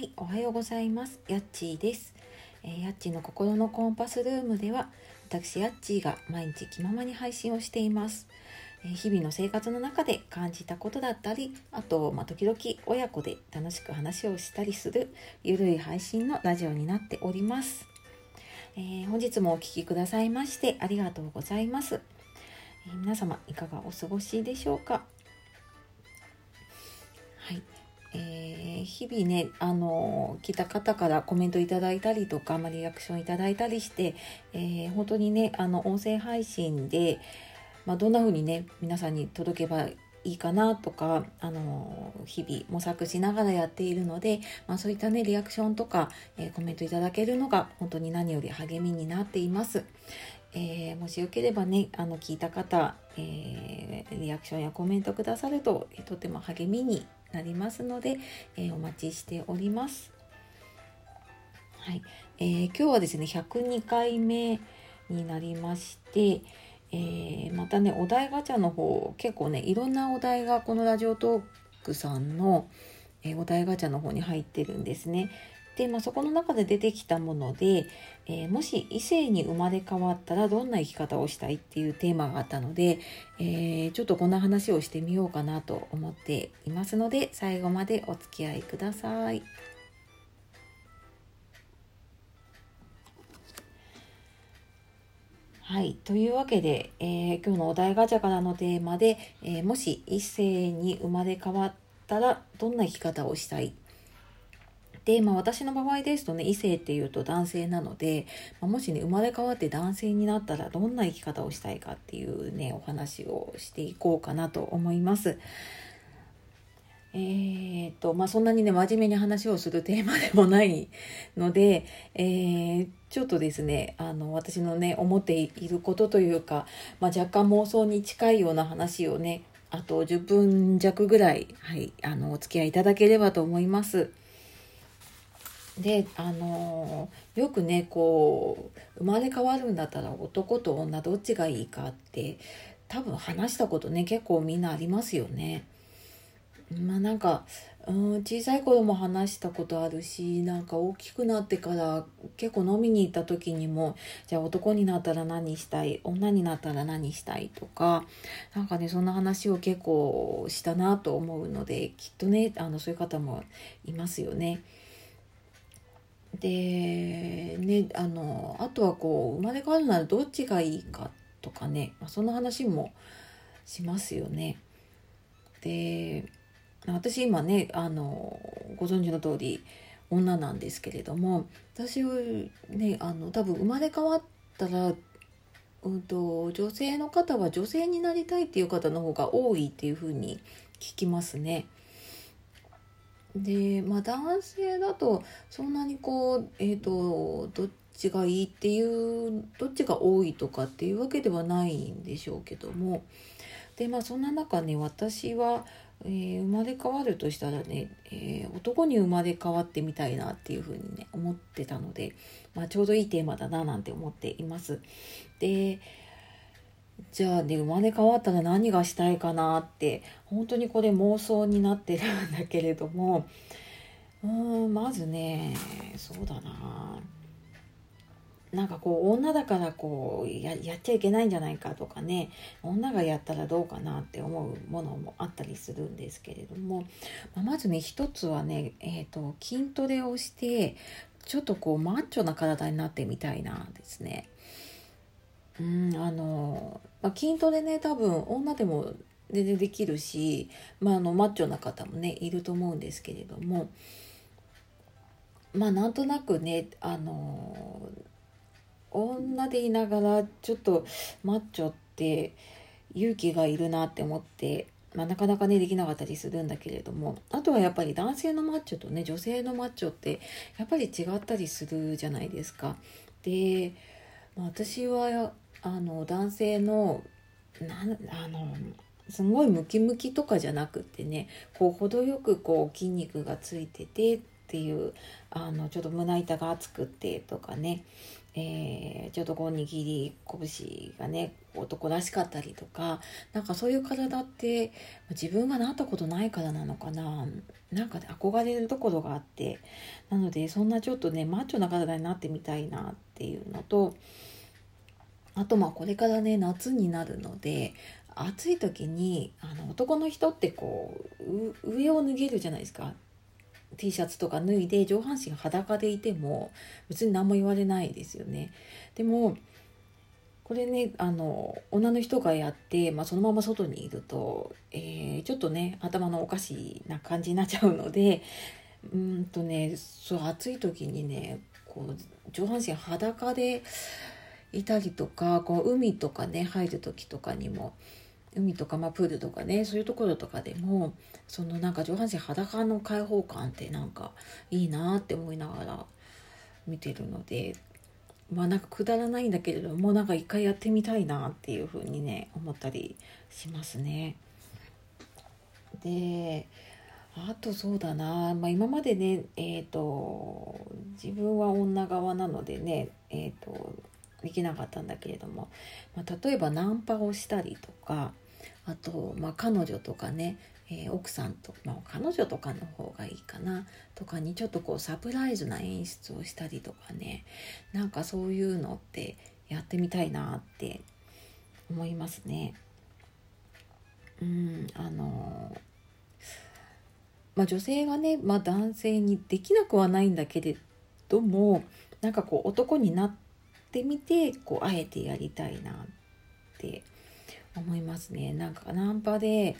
はい、おはようございます。やっちーです。えー、やっちーの心のコンパスルームでは、私やっちーが毎日気ままに配信をしています。えー、日々の生活の中で感じたことだったり、あと、まあ、時々親子で楽しく話をしたりするゆるい配信のラジオになっております。えー、本日もお聴きくださいましてありがとうございます。え皆様いかがお過ごしでしょうか？はい。えー、日々ね、あの来た方からコメントいただいたりとか、ま、リアクションいただいたりして、えー、本当にね、あの、音声配信で、まあ、どんな風にね、皆さんに届けばいいかなとか、あの日々模索しながらやっているので、まあ、そういったね、リアクションとか、えー、コメントいただけるのが本当に何より励みになっています。えー、もしよければね、あの、聞いた方、えー、リアクションやコメントくださると、とても励みになりますので、え、お待ちしております。はい、えー、今日はですね、102回目になりまして、えー、またね、お題ガチャの方、結構ね、いろんなお題がこのラジオトークさんの、えお題ガチャの方に入ってるんですね。で、まあ、そこの中で出てきたもので、えー、もし異性に生まれ変わったらどんな生き方をしたいっていうテーマがあったので、えー、ちょっとこんな話をしてみようかなと思っていますので最後までお付き合いください。はい。というわけで、えー、今日のお題ガチャからのテーマで、えもし異性に生まれ変わったらどんな生き方をしたいで、まあ、私の場合ですとね異性っていうと男性なので、まあ、もしね生まれ変わって男性になったらどんな生き方をしたいかっていうねお話をしていこうかなと思います。えー、っとまあそんなにね真面目に話をするテーマでもないので、えー、ちょっとですねあの私のね思っていることというか、まあ、若干妄想に近いような話をねあと10分弱ぐらい、はい、あのお付き合いいただければと思います。であのよくねこう生まれ変わるんだったら男と女どっちがいいかって多分話したことね結構みんなありますよね。まあなんかうん小さい頃も話したことあるしなんか大きくなってから結構飲みに行った時にもじゃあ男になったら何したい？女になったら何したいとかなんかねそんな話を結構したなと思うのできっとねあのそういう方もいますよね。でねあのあとはこう生まれ変わるならどっちがいいかとかね、まあ、その話もしますよね。で私今ねあのご存知の通り女なんですけれども私ねあの多分生まれ変わったら、うんと、女性の方は女性になりたいっていう方の方が多いっていうふうに聞きますね。でまあ男性だとそんなにこうえっ、ー、とどっちがいいっていうどっちが多いとかっていうわけではないんでしょうけどもでまあそんな中ね私は、えー、生まれ変わるとしたらね、えー、男に生まれ変わってみたいなっていうふうにね思ってたので、まあ、ちょうどいいテーマだななんて思っています。でじゃあね生まれ変わったら何がしたいかなって本当にこれ妄想になってるんだけれども。うーんまずねそうだな。なんかこう女だからこうややっちゃいけないんじゃないかとかね。女がやったらどうかなって思うものもあったりするんですけれども、ま、まずね一つはね、えーと、と筋トレをしてちょっとこうマッチョな体になってみたいなですね。うんあのまあ、筋トレね多分女でも全然できるし、まあ、あのマッチョな方もねいると思うんですけれどもまあなんとなくねあの女でいながらちょっとマッチョって勇気がいるなって思って、まあ、なかなかねできなかったりするんだけれどもあとはやっぱり男性のマッチョとね女性のマッチョってやっぱり違ったりするじゃないですか。で、まあ、私はあの男性のなんあのすごいムキムキとかじゃなくてねこう程よくこう筋肉がついててっていうあのちょっと胸板が厚くてとかねえー、ちょっとこう握り拳がね男らしかったりとかなんかそういう体って自分がなったことないからなのかな。なんか、ね、憧れるところがあって。なのでそんなちょっとねマッチョな体になってみたいなっていうのとあとまあこれからね夏になるので暑い時にあの男の人ってこう上を脱げるじゃないですか T シャツとか脱いで上半身裸でいても別に何も言われないですよね。でもこれねあの女の人がやって、まあ、そのまま外にいると、えー、ちょっとね頭のおかしな感じになっちゃうのでうんとねそう暑い時にねこう上半身裸でいたりとかこう海とかね入る時とかにも海とか、まあ、プールとかねそういうところとかでもそのなんか上半身裸の開放感ってなんかいいなって思いながら見てるのでまあなんかくだらないんだけれどもなんか一回やってみたいなっていうふうにね思ったりしますね。であとそうだな、まあ、今までねえっ、ー、と自分は女側なのでねえっ、ー、とできなかったんだけれども、まあ、例えばナンパをしたりとかあと、まあ、彼女とかね、えー、奥さんと、まあ、彼女とかの方がいいかなとかにちょっとこうサプライズな演出をしたりとかねなんかそういうのってやってみたいなって思いますね。うんあのまあ、女性がね、まあ、男性にできなくはないんだけれどもなんかこう男になっててみてこうあえてやりたいなって思いますね。なんかナンパで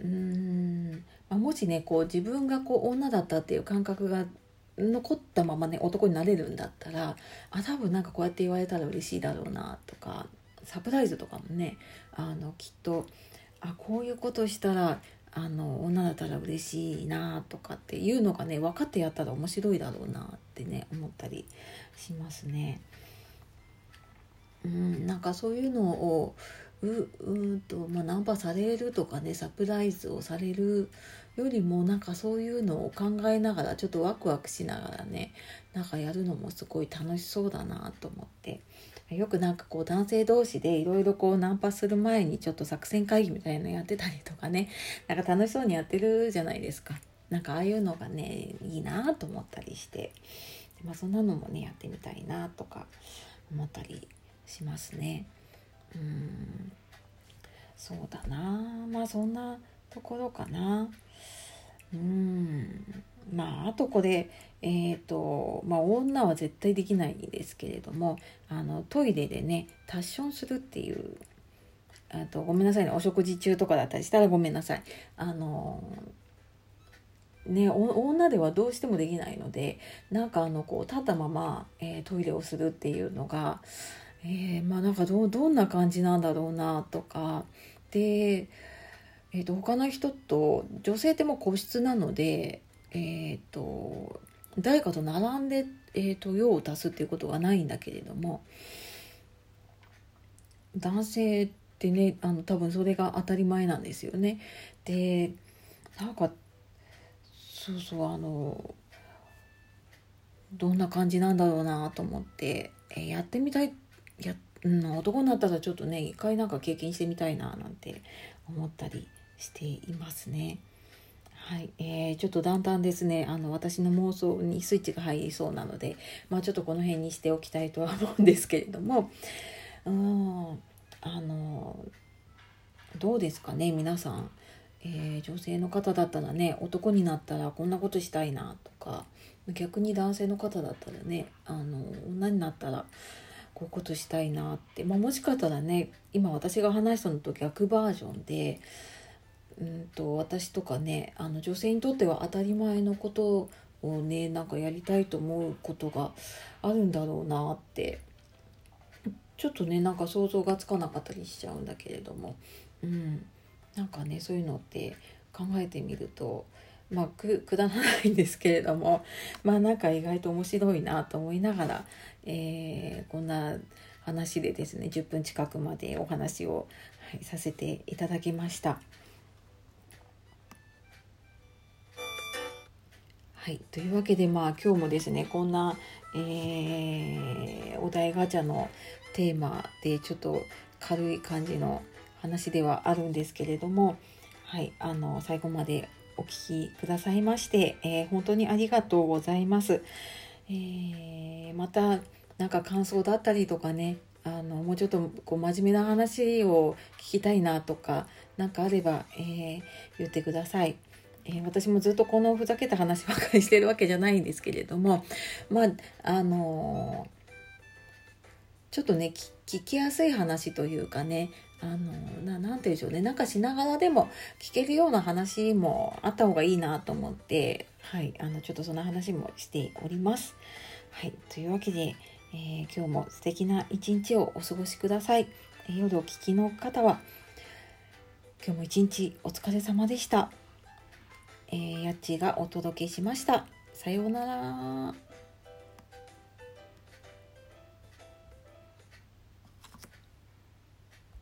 うーん、ま、もしねこう自分がこう女だったっていう感覚が残ったままね男になれるんだったらあ多分なんかこうやって言われたら嬉しいだろうなとかサプライズとかもねあのきっとあこういうことしたらあの女だったら嬉しいなとかっていうのがね分かってやったら面白いだろうなってね思ったりしますね。うん、なんかそういうのをううんと、まあ、ナンパされるとかねサプライズをされるよりもなんかそういうのを考えながらちょっとワクワクしながらねなんかやるのもすごい楽しそうだなと思って。よくなんかこう男性同士でいろいろこうナンパする前にちょっと作戦会議みたいなのやってたりとかねなんか楽しそうにやってるじゃないですか。なんかああいうのがねいいなと思ったりして。まあそんなのもねやってみたいなとか思ったりしますね。うん。そうだな。まあそんなところかな。うん。まああとこれえっ、ー、とまあ女は絶対できないんですけれどもあのトイレでねタッションするっていうあとごめんなさいね。お食事中とかだったりしたらごめんなさい。あのね女ではどうしてもできないのでなんかあのこう立ったまま、えー、トイレをするっていうのがえー、まあなんかどどんな感じなんだろうなとかで、えー、と他の人と女性ってもう個室なので、え、ー、と誰かと並んで、えーと、用を足すっていうことはないんだけれども男性ってねあの多分それが当たり前なんですよね。でなんかそうそうあのどんな感じなんだろうなと思って、えー、やってみたいってや、うん、男になったらちょっとね一回なんか経験してみたいななんて思ったりしていますね。はい、えー、ちょっとだんだんですねあの私の妄想にスイッチが入りそうなので、まあ、ちょっとこの辺にしておきたいとは思うんですけれどもうんあのどうですかね皆さん、えー、女性の方だったらね男になったらこんなことしたいなとか逆に男性の方だったらねあの女になったらこういうことしたいなって、まあ、もしかしたらね今私が話したのと逆バージョンでうんと私とかねあの女性にとっては当たり前のことをねなんかやりたいと思うことがあるんだろうなってちょっとねなんか想像がつかなかったりしちゃうんだけれども、うん、なんかねそういうのって考えてみるとまあくくだらないんですけれどもまあなんか意外と面白いなと思いながら、えー、こんな話でですね10分近くまでお話を、はい、させていただきました。はい、というわけでまあ今日もですねこんな、えー、お題ガチャのテーマでちょっと軽い感じの話ではあるんですけれども、はい、あの最後までお聞きくださいまして、えー、本当にありがとうございます。えー、またなんか感想だったりとかねあのもうちょっとこう真面目な話を聞きたいなとか何かあれば、えー、言ってください。えー、私もずっとこのふざけた話ばかりしてるわけじゃないんですけれどもまああのー、ちょっとね聞きやすい話というかねあのななんて言うんでしょうねなんかしながらでも聞けるような話もあった方がいいなと思ってはいあのちょっとその話もしております。はいというわけで、えー、今日も素敵な一日をお過ごしください。夜お聞きの方は今日も一日お疲れ様でした。えー、やっちがお届けしました。さようなら。